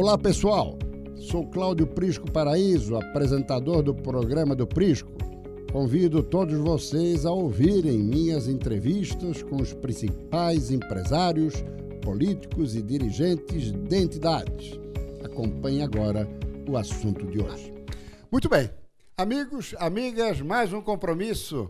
Olá pessoal, sou Cláudio Prisco Paraíso, apresentador do programa do Prisco. Convido todos vocês a ouvirem minhas entrevistas com os principais empresários, políticos e dirigentes de entidades. Acompanhe agora o assunto de hoje. Muito bem, amigos, amigas, mais um compromisso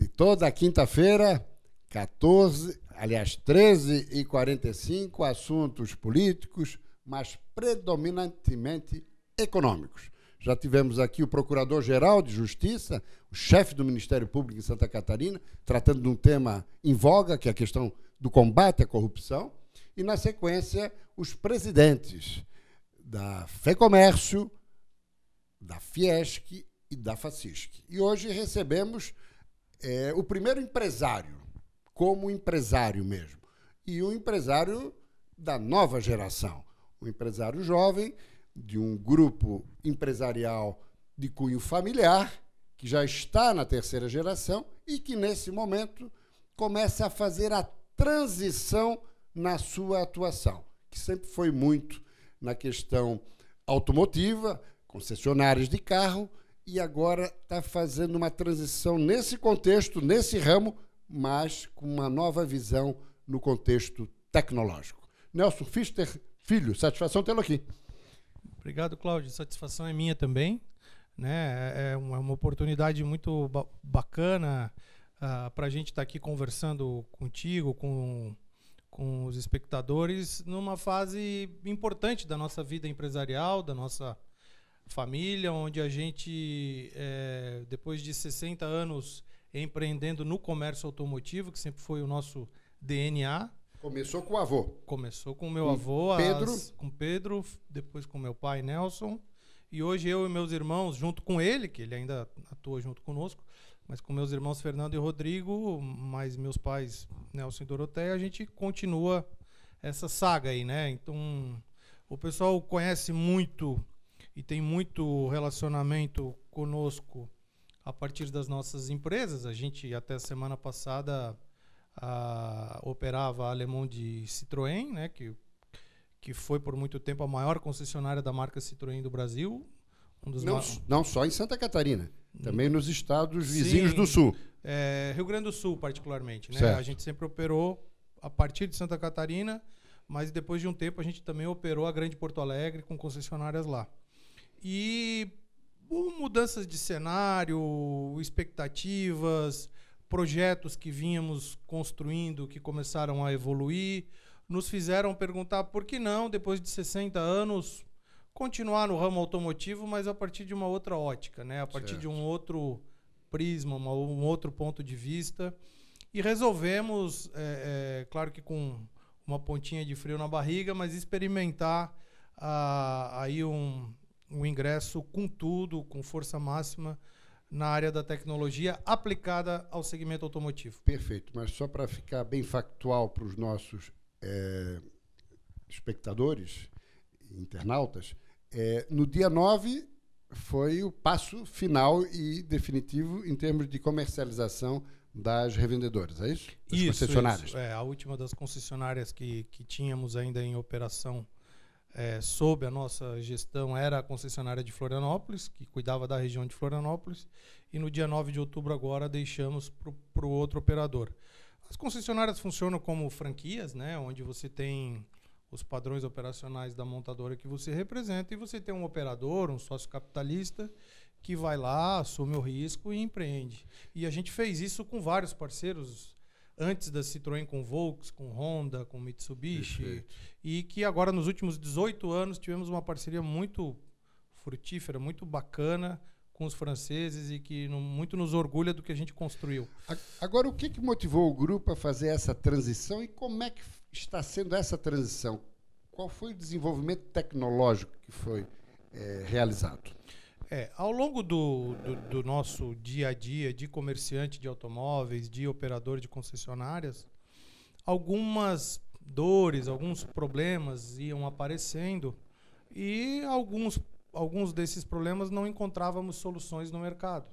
de toda quinta-feira, 14, aliás, 13 e 45, assuntos políticos, mas predominantemente econômicos. Já tivemos aqui o Procurador-Geral de Justiça, o chefe do Ministério Público em Santa Catarina, tratando de um tema em voga, que é a questão do combate à corrupção, e, na sequência, os presidentes da FEComércio, da Fiesc e da Facisc. E hoje recebemos é, o primeiro empresário, como empresário mesmo, e um empresário da nova geração um empresário jovem de um grupo empresarial de cunho familiar, que já está na terceira geração e que, nesse momento, começa a fazer a transição na sua atuação, que sempre foi muito na questão automotiva, concessionárias de carro, e agora está fazendo uma transição nesse contexto, nesse ramo, mas com uma nova visão no contexto tecnológico. Nelson Fister Filho, satisfação tê-lo aqui. Obrigado, Cláudio. Satisfação é minha também. Né? É, é uma, é uma oportunidade muito ba bacana uh, ah, para a gente estar tá aqui conversando contigo, com, com os espectadores, numa fase importante da nossa vida empresarial, da nossa família, onde a gente, é, depois de 60 anos empreendendo no comércio automotivo, que sempre foi o nosso DNA, Começou com o avô. Começou com o meu com avô, Pedro. As, com Pedro, depois com meu pai Nelson. E hoje eu e meus irmãos, junto com ele, que ele ainda atua junto conosco, mas com meus irmãos Fernando e Rodrigo, mais meus pais Nelson e Doroteia, a gente continua essa saga aí, né? Então, o pessoal conhece muito e tem muito relacionamento conosco a partir das nossas empresas. A gente até semana passada a, operava a Alemão de Citroën, né, que, que foi por muito tempo a maior concessionária da marca Citroën do Brasil. Um não, não só em Santa Catarina, também nos estados vizinhos Sim, do Sul. É, Rio Grande do Sul, particularmente. Né? A gente sempre operou a partir de Santa Catarina, mas depois de um tempo a gente também operou a Grande Porto Alegre com concessionárias lá. E mudanças de cenário, expectativas, projetos que vínhamos construindo, que começaram a evoluir, nos fizeram perguntar por que não, depois de 60 anos, continuar no ramo automotivo, mas a partir de uma outra ótica, né? a partir certo. de um outro prisma, uma, um outro ponto de vista. E resolvemos, é, é, claro que com uma pontinha de frio na barriga, mas experimentar ah, aí um, um ingresso com tudo, com força máxima na área da tecnologia aplicada ao segmento automotivo. Perfeito, mas só para ficar bem factual para os nossos é, espectadores, internautas, é, no dia 9 foi o passo final e definitivo em termos de comercialização das revendedoras, é isso? Das isso, concessionárias. Isso. É, a última das concessionárias que, que tínhamos ainda em operação é, sob a nossa gestão era a concessionária de Florianópolis, que cuidava da região de Florianópolis, e no dia 9 de outubro agora deixamos para o outro operador. As concessionárias funcionam como franquias, né, onde você tem os padrões operacionais da montadora que você representa e você tem um operador, um sócio capitalista que vai lá, assume o risco e empreende. E a gente fez isso com vários parceiros antes da Citroën com Volks, com Honda, com Mitsubishi, Perfeito. e que agora nos últimos 18 anos tivemos uma parceria muito frutífera, muito bacana com os franceses e que no, muito nos orgulha do que a gente construiu. Agora, o que, que motivou o grupo a fazer essa transição e como é que está sendo essa transição? Qual foi o desenvolvimento tecnológico que foi é, realizado? É, ao longo do, do, do, nosso dia a dia de comerciante de automóveis, de operador de concessionárias, algumas dores, alguns problemas iam aparecendo e alguns, alguns desses problemas não encontrávamos soluções no mercado.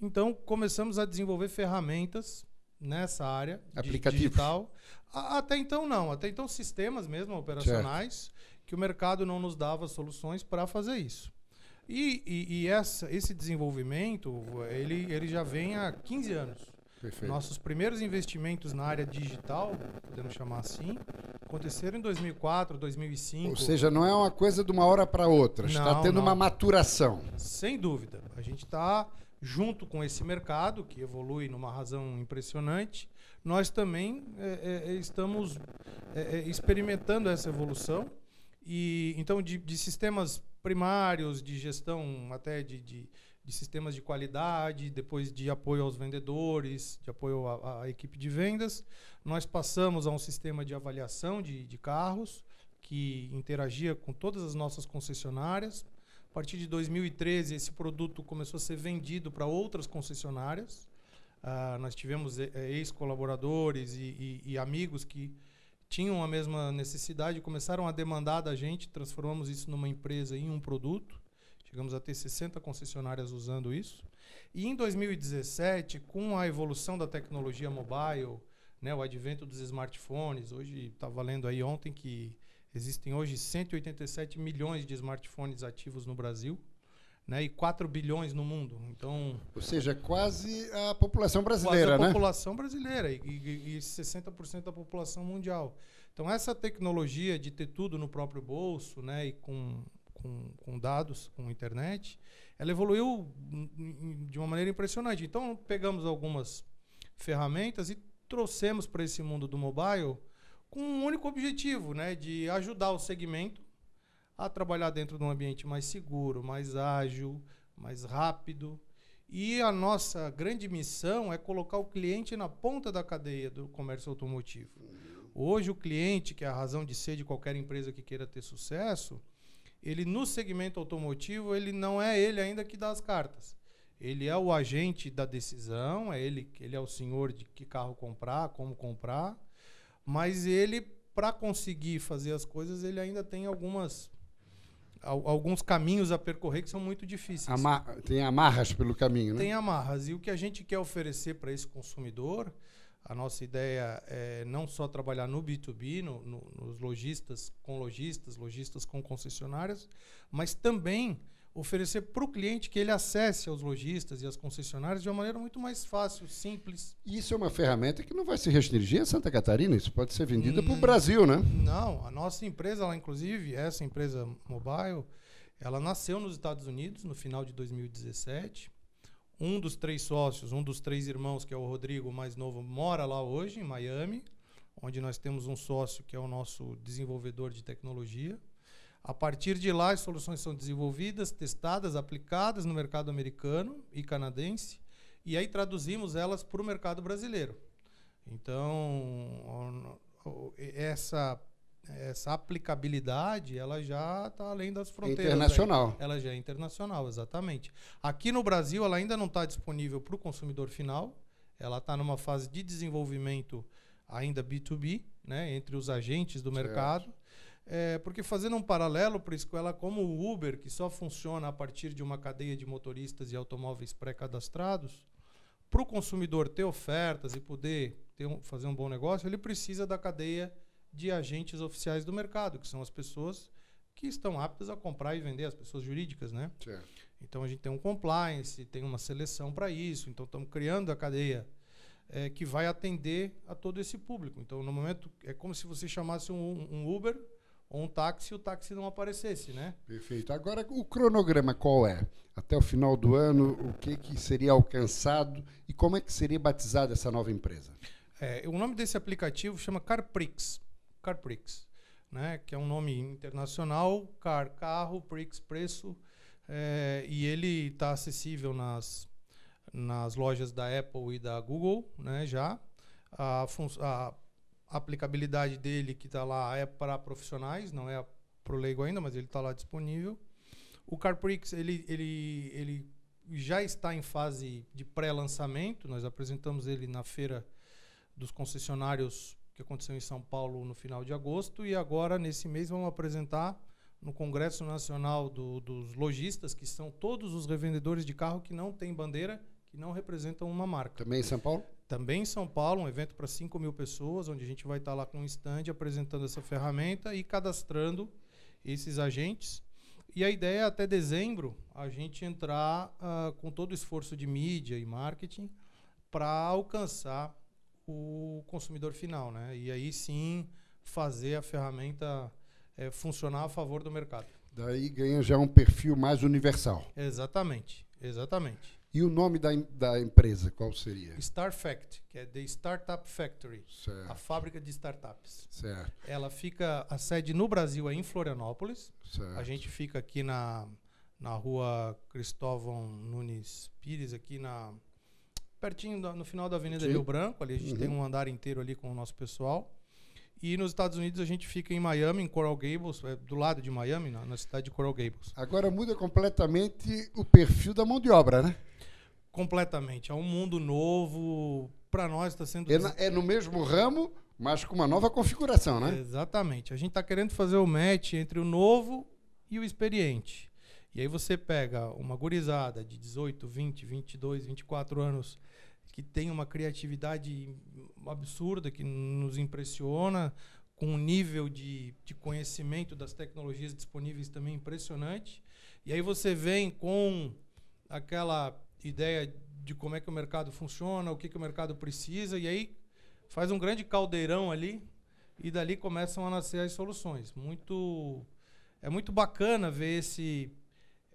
Então começamos a desenvolver ferramentas nessa área digital. Até então não, até então sistemas mesmo operacionais certo que o mercado não nos dava soluções para fazer isso. E, e, e essa, esse desenvolvimento, ele, ele já vem há 15 anos. Perfeito. Nossos primeiros investimentos na área digital, podemos chamar assim, aconteceram em 2004, 2005. Ou seja, não é uma coisa de uma hora para outra, está tendo não. uma maturação. Sem dúvida. A gente está junto com esse mercado, que evolui numa razão impressionante, nós também é, é, estamos é, experimentando essa evolução. E então de, de sistemas primários, de gestão até de, de, de, sistemas de qualidade, depois de apoio aos vendedores, de apoio à, à equipe de vendas. Nós passamos a um sistema de avaliação de, de carros que interagia com todas as nossas concessionárias. A partir de 2013, esse produto começou a ser vendido para outras concessionárias. Uh, nós tivemos eh, ex-colaboradores e, e, e amigos que tinham a mesma necessidade, começaram a demandar da gente, transformamos isso numa empresa em um produto. Chegamos a ter 60 concessionárias usando isso. E em 2017, com a evolução da tecnologia mobile, né, o advento dos smartphones, hoje está valendo aí ontem que existem hoje 187 milhões de smartphones ativos no Brasil né, e 4 bilhões no mundo. Então, Ou seja, quase a população brasileira, quase a né? população brasileira e, e, e 60% da população mundial. Então, essa tecnologia de ter tudo no próprio bolso né, e com, com, com dados, com internet, ela evoluiu de uma maneira impressionante. Então, pegamos algumas ferramentas e trouxemos para esse mundo do mobile com um único objetivo, né, de ajudar o segmento a trabalhar dentro de um ambiente mais seguro, mais ágil, mais rápido. E a nossa grande missão é colocar o cliente na ponta da cadeia do comércio automotivo. Hoje, o cliente, que é a razão de ser de qualquer empresa que queira ter sucesso, ele no segmento automotivo, ele não é ele ainda que dá as cartas. Ele é o agente da decisão, é ele, ele é o senhor de que carro comprar, como comprar, mas ele, para conseguir fazer as coisas, ele ainda tem algumas alguns caminhos a percorrer que são muito difíceis. Ama tem amarras pelo caminho, né? Tem amarras. E o que a gente quer oferecer para esse consumidor, a nossa ideia é não só trabalhar no B2B, no, no, nos lojistas com lojistas, lojistas com concessionárias, mas também oferecer para o cliente que ele acesse aos lojistas e às concessionárias de uma maneira muito mais fácil, simples. Isso é uma ferramenta que não vai se restringir a Santa Catarina, isso pode ser vendida hum, para o Brasil, né? Não, a nossa empresa, ela, inclusive, essa empresa mobile, ela nasceu nos Estados Unidos no final de 2017. Um dos três sócios, um dos três irmãos, que é o Rodrigo, mais novo, mora lá hoje, em Miami, onde nós temos um sócio que é o nosso desenvolvedor de tecnologia. A partir de lá, as soluções são desenvolvidas, testadas, aplicadas no mercado americano e canadense, e aí traduzimos elas para o mercado brasileiro. Então, essa essa aplicabilidade ela já está além das fronteiras. Internacional. Aí. Ela já é internacional, exatamente. Aqui no Brasil, ela ainda não está disponível para o consumidor final. Ela está numa fase de desenvolvimento ainda B2B, né, entre os agentes do certo. mercado. É, porque fazendo um paralelo para isso, ela como o Uber, que só funciona a partir de uma cadeia de motoristas e automóveis pré-cadastrados, para o consumidor ter ofertas e poder um, fazer um bom negócio, ele precisa da cadeia de agentes oficiais do mercado, que são as pessoas que estão aptas a comprar e vender, as pessoas jurídicas, né? Certo. Então a gente tem um compliance, tem uma seleção para isso, então estamos criando a cadeia é, que vai atender a todo esse público. Então no momento é como se você chamasse um, um Uber ou um táxi e o táxi não aparecesse, né? Perfeito. Agora, o cronograma qual é? Até o final do ano, o que, que seria alcançado e como é que seria batizada essa nova empresa? É, o nome desse aplicativo chama CarPrix, CarPrix, né? Que é um nome internacional, car, carro, Prix, preço, é, e ele está acessível nas, nas lojas da Apple e da Google, né? Já. A, a a aplicabilidade dele que está lá é para profissionais, não é para o leigo ainda, mas ele está lá disponível. O CarPrix ele, ele, ele já está em fase de pré-lançamento. Nós apresentamos ele na feira dos concessionários que aconteceu em São Paulo no final de agosto e agora nesse mês vamos apresentar no Congresso Nacional do, dos Lojistas, que são todos os revendedores de carro que não têm bandeira, que não representam uma marca. Também em São Paulo? Também em São Paulo, um evento para 5 mil pessoas, onde a gente vai estar lá com um stand apresentando essa ferramenta e cadastrando esses agentes. E a ideia é até dezembro a gente entrar uh, com todo o esforço de mídia e marketing para alcançar o consumidor final, né? E aí sim fazer a ferramenta é, funcionar a favor do mercado. Daí ganha já um perfil mais universal. Exatamente, exatamente. E o nome da, da empresa, qual seria? StarFact, que é The Startup Factory, certo. a fábrica de startups. Certo. Ela fica, a sede no Brasil é em Florianópolis. Certo. A gente fica aqui na, na rua Cristóvão Nunes Pires, aqui na pertinho no final da Avenida Sim. Rio Branco. Ali a gente uhum. tem um andar inteiro ali com o nosso pessoal. E nos Estados Unidos a gente fica em Miami, em Coral Gables, é, do lado de Miami, na, na, cidade de Coral Gables. Agora muda completamente o perfil da mão de obra, né? Completamente. É um mundo novo. Para nós está sendo. É, na, é, no mesmo ramo, mas com uma nova configuração, né? Exatamente. A gente está querendo fazer o match entre o novo e o experiente. E aí você pega uma gurizada de 18, 20, 22, 24 anos que tem uma criatividade absurda, que nos impressiona, com um nível de, de conhecimento das tecnologias disponíveis também impressionante. E aí você vem com aquela ideia de como é que o mercado funciona, o que, que o mercado precisa, e aí faz um grande caldeirão ali e dali começam a nascer as soluções. Muito é muito bacana ver esse,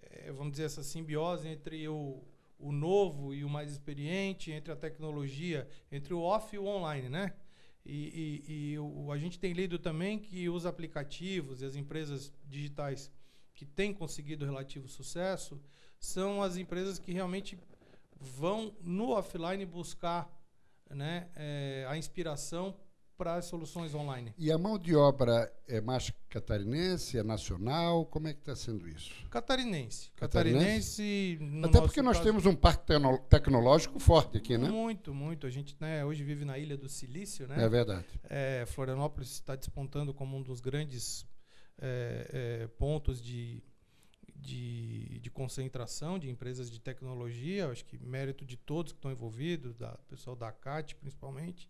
é, vamos dizer essa simbiose entre o, o novo e o mais experiente, entre a tecnologia, entre o off e o online, né? E, e, e o, a gente tem lido também que os aplicativos e as empresas digitais que têm conseguido relativo sucesso são as empresas que realmente vão no offline buscar né, é, a inspiração para as soluções online. E a mão de obra é mais catarinense, é nacional? Como é que está sendo isso? Catarinense. Catarinense. catarinense Até porque nós caso, temos um parque tecnológico forte aqui, né? Muito, muito. A gente né, hoje vive na Ilha do Silício, né? É verdade. É, Florianópolis está despontando como um dos grandes é, é, pontos de, de, de, concentração de empresas de tecnologia. Acho que mérito de todos que estão envolvidos, da pessoal da CAT principalmente.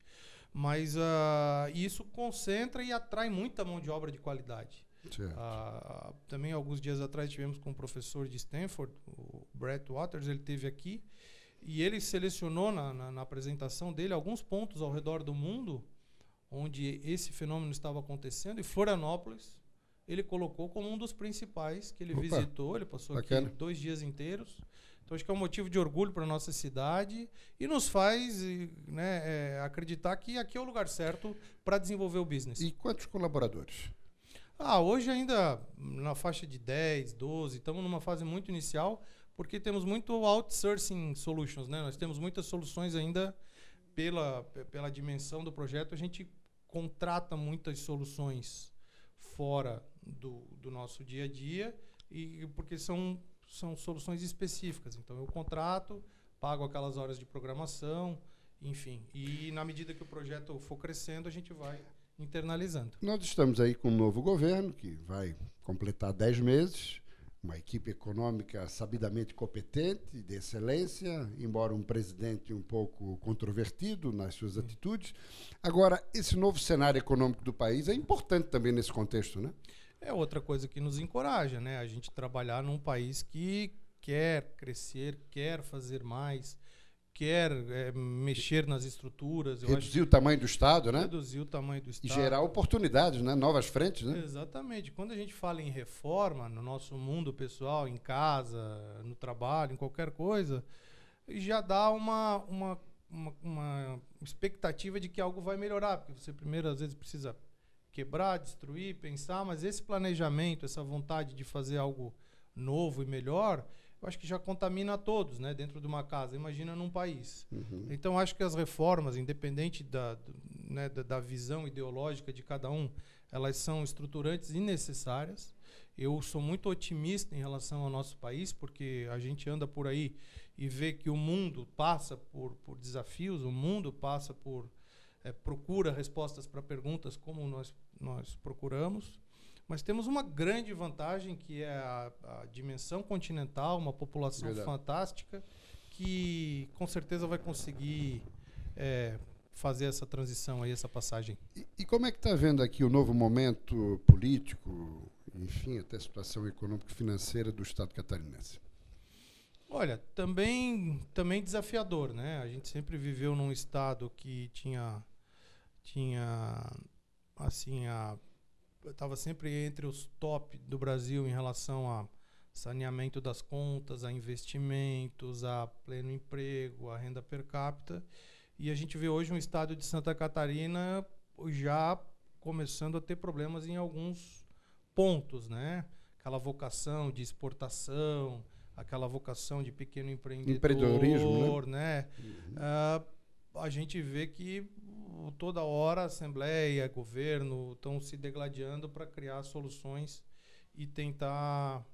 Mas uh, isso concentra e atrai muita mão de obra de qualidade. Uh, também alguns dias atrás tivemos com um professor de Stanford, o Brett Waters, ele teve aqui e ele selecionou na, na, na, apresentação dele alguns pontos ao redor do mundo onde esse fenômeno estava acontecendo e Florianópolis ele colocou como um dos principais que ele Opa, visitou. Ele passou bacana. aqui dois dias inteiros então acho que é um motivo de orgulho para nossa cidade e nos faz né, é, acreditar que aqui é o lugar certo para desenvolver o business. E quantos colaboradores? Ah, hoje ainda na faixa de 10, 12, estamos numa fase muito inicial, porque temos muito outsourcing solutions, né? Nós temos muitas soluções ainda pela, pela dimensão do projeto, a gente contrata muitas soluções fora do, do nosso dia a dia e porque são são soluções específicas. Então eu contrato, pago aquelas horas de programação, enfim. E na medida que o projeto for crescendo, a gente vai internalizando. Nós estamos aí com um novo governo que vai completar 10 meses, uma equipe econômica sabidamente competente, de excelência, embora um presidente um pouco controvertido nas suas atitudes. Agora, esse novo cenário econômico do país é importante também nesse contexto, né? É outra coisa que nos encoraja, né? A gente trabalhar num país que quer crescer, quer fazer mais, quer é, mexer nas estruturas. Reduzir o tamanho do Estado, né? Reduzir o tamanho do Estado. E gerar oportunidades, né? Novas frentes, né? Exatamente. Quando a gente fala em reforma, no nosso mundo pessoal, em casa, no trabalho, em qualquer coisa, já dá uma, uma, uma, uma expectativa de que algo vai melhorar, porque você primeiro às vezes precisa quebrar, destruir, pensar, mas esse planejamento, essa vontade de fazer algo novo e melhor, eu acho que já contamina a todos, né, dentro de uma casa. Imagina num país. Uhum. Então acho que as reformas, independente da, né, da, da, visão ideológica de cada um, elas são estruturantes e necessárias. Eu sou muito otimista em relação ao nosso país, porque a gente anda por aí e vê que o mundo passa por, por desafios, o mundo passa por é, procura respostas para perguntas como nós, nós procuramos. Mas temos uma grande vantagem que é a, a dimensão continental, uma população Verdade. fantástica que com certeza vai conseguir é, fazer essa transição aí, essa passagem. E, e como é que está vendo aqui o novo momento político enfim, até a situação econômica e financeira do Estado catarinense? Olha, também, também desafiador, né? A gente sempre viveu num estado que tinha, tinha assim, a estava sempre entre os top do Brasil em relação a saneamento das contas, a investimentos, a pleno emprego, a renda per capita. E a gente vê hoje um estado de Santa Catarina já começando a ter problemas em alguns pontos, né? Aquela vocação de exportação, aquela vocação de pequeno empreendedor, né? né? Uhum. Uh, a gente vê que toda hora a Assembleia, governo estão se degladiando para criar soluções e tentar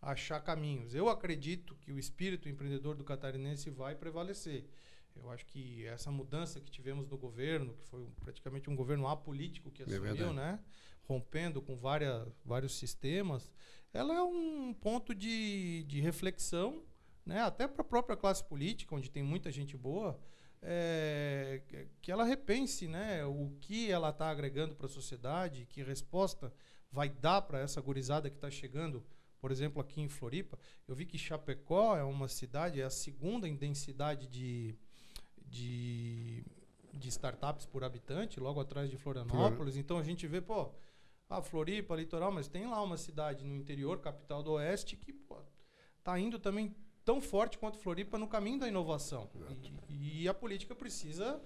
achar caminhos. Eu acredito que o espírito empreendedor do catarinense vai prevalecer. Eu acho que essa mudança que tivemos no governo, que foi praticamente um governo apolítico que é assumiu, é né? rompendo com várias, vários sistemas, ela é um ponto de, de reflexão, né? até para a própria classe política, onde tem muita gente boa, é, que ela repense né? o que ela está agregando para a sociedade, que resposta vai dar para essa gurizada que está chegando por exemplo, aqui em Floripa, eu vi que Chapecó é uma cidade, é a segunda em densidade de, de, de startups por habitante, logo atrás de Florianópolis. Então a gente vê, pô, a Floripa, litoral, mas tem lá uma cidade no interior, capital do oeste, que pô, tá indo também tão forte quanto Floripa no caminho da inovação. E, e, a política precisa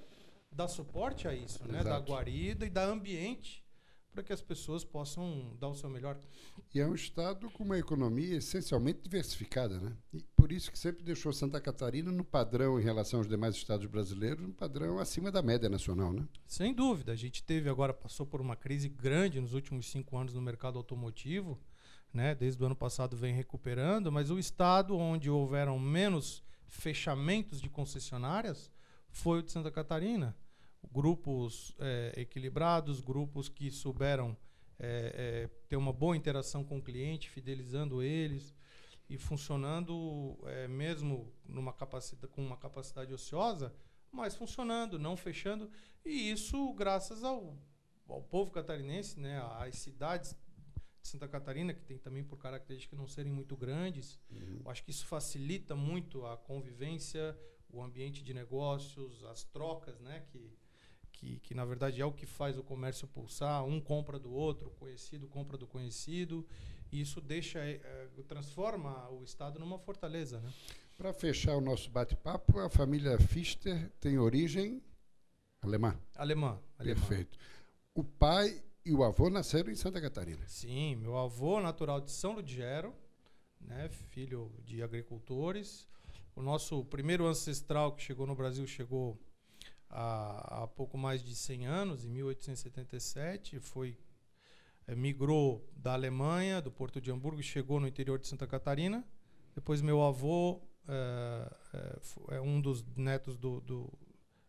dar suporte a isso, né? Da guarida e da ambiente para que as pessoas possam dar o seu melhor. E é um estado com uma economia essencialmente diversificada, né? E por isso que sempre deixou Santa Catarina no padrão em relação aos demais estados brasileiros, um padrão acima da média nacional, né? Sem dúvida. A gente teve agora, passou por uma crise grande nos últimos cinco anos no mercado automotivo, né? Desde o ano passado vem recuperando, mas o estado onde houveram menos fechamentos de concessionárias foi o de Santa Catarina grupos é, equilibrados, grupos que souberam é, é, ter uma boa interação com o cliente, fidelizando eles e funcionando é, mesmo numa capacidade, com uma capacidade ociosa, mas funcionando, não fechando. E isso graças ao, ao povo catarinense, né, às cidades de Santa Catarina, que tem também por característica não serem muito grandes. Uhum. Eu acho que isso facilita muito a convivência, o ambiente de negócios, as trocas, né, que que, que na verdade é o que faz o comércio pulsar, um compra do outro, conhecido compra do conhecido, e isso deixa, é, transforma o Estado numa fortaleza. Né? Para fechar o nosso bate-papo, a família Fister tem origem alemã. Alemã. Perfeito. O pai e o avô nasceram em Santa Catarina. Sim, meu avô natural de São Ludgero, né, filho de agricultores. O nosso primeiro ancestral que chegou no Brasil chegou há, há pouco mais de 100 anos, em 1877, foi é, migrou da Alemanha, do Porto de Hamburgo, chegou no interior de Santa Catarina. Depois meu avô é, é, é um dos netos do, do,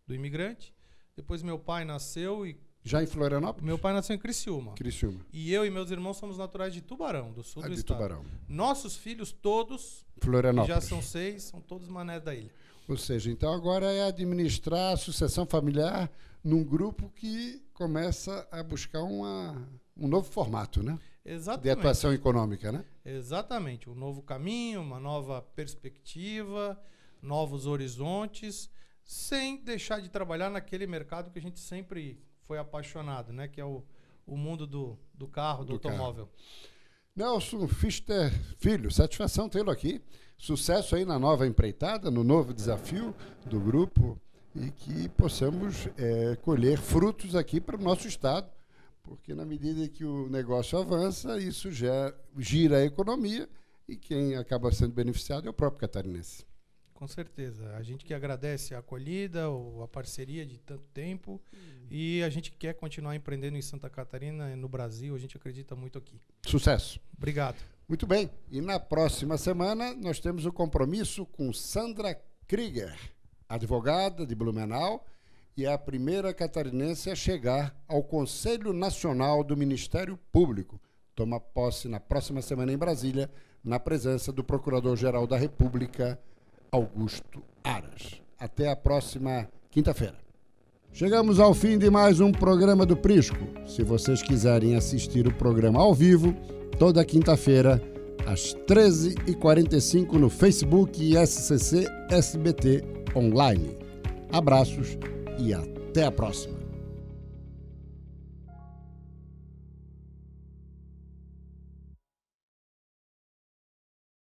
do, imigrante. Depois meu pai nasceu e já em Florianópolis? Meu pai nasceu em Criciúma. Criciúma. E eu e meus irmãos somos naturais de Tubarão, do sul ah, do de estado. Tubarão. Nossos filhos todos, Florianópolis. já são seis, são todos manés da ilha. Ou seja, então agora é administrar a sucessão familiar num grupo que começa a buscar uma, um novo formato, né? Exatamente. De atuação econômica, né? Exatamente. Um novo caminho, uma nova perspectiva, novos horizontes, sem deixar de trabalhar naquele mercado que a gente sempre foi apaixonado, né? Que é o, o mundo do, do carro, do, do automóvel. Carro. Nelson Fister Filho, satisfação tê-lo aqui. Sucesso aí na nova empreitada, no novo desafio do grupo e que possamos é, colher frutos aqui para o nosso Estado, porque na medida que o negócio avança, isso já gira a economia e quem acaba sendo beneficiado é o próprio catarinense. Com certeza. A gente que agradece a acolhida, a parceria de tanto tempo uhum. e a gente quer continuar empreendendo em Santa Catarina e no Brasil. A gente acredita muito aqui. Sucesso. Obrigado. Muito bem. E na próxima semana nós temos o compromisso com Sandra Krieger, advogada de Blumenau e a primeira catarinense a chegar ao Conselho Nacional do Ministério Público. Toma posse na próxima semana em Brasília, na presença do Procurador-Geral da República. Augusto Aras. Até a próxima quinta-feira. Chegamos ao fim de mais um programa do Prisco. Se vocês quiserem assistir o programa ao vivo, toda quinta-feira, às 13h45 no Facebook SCC SBT Online. Abraços e até a próxima.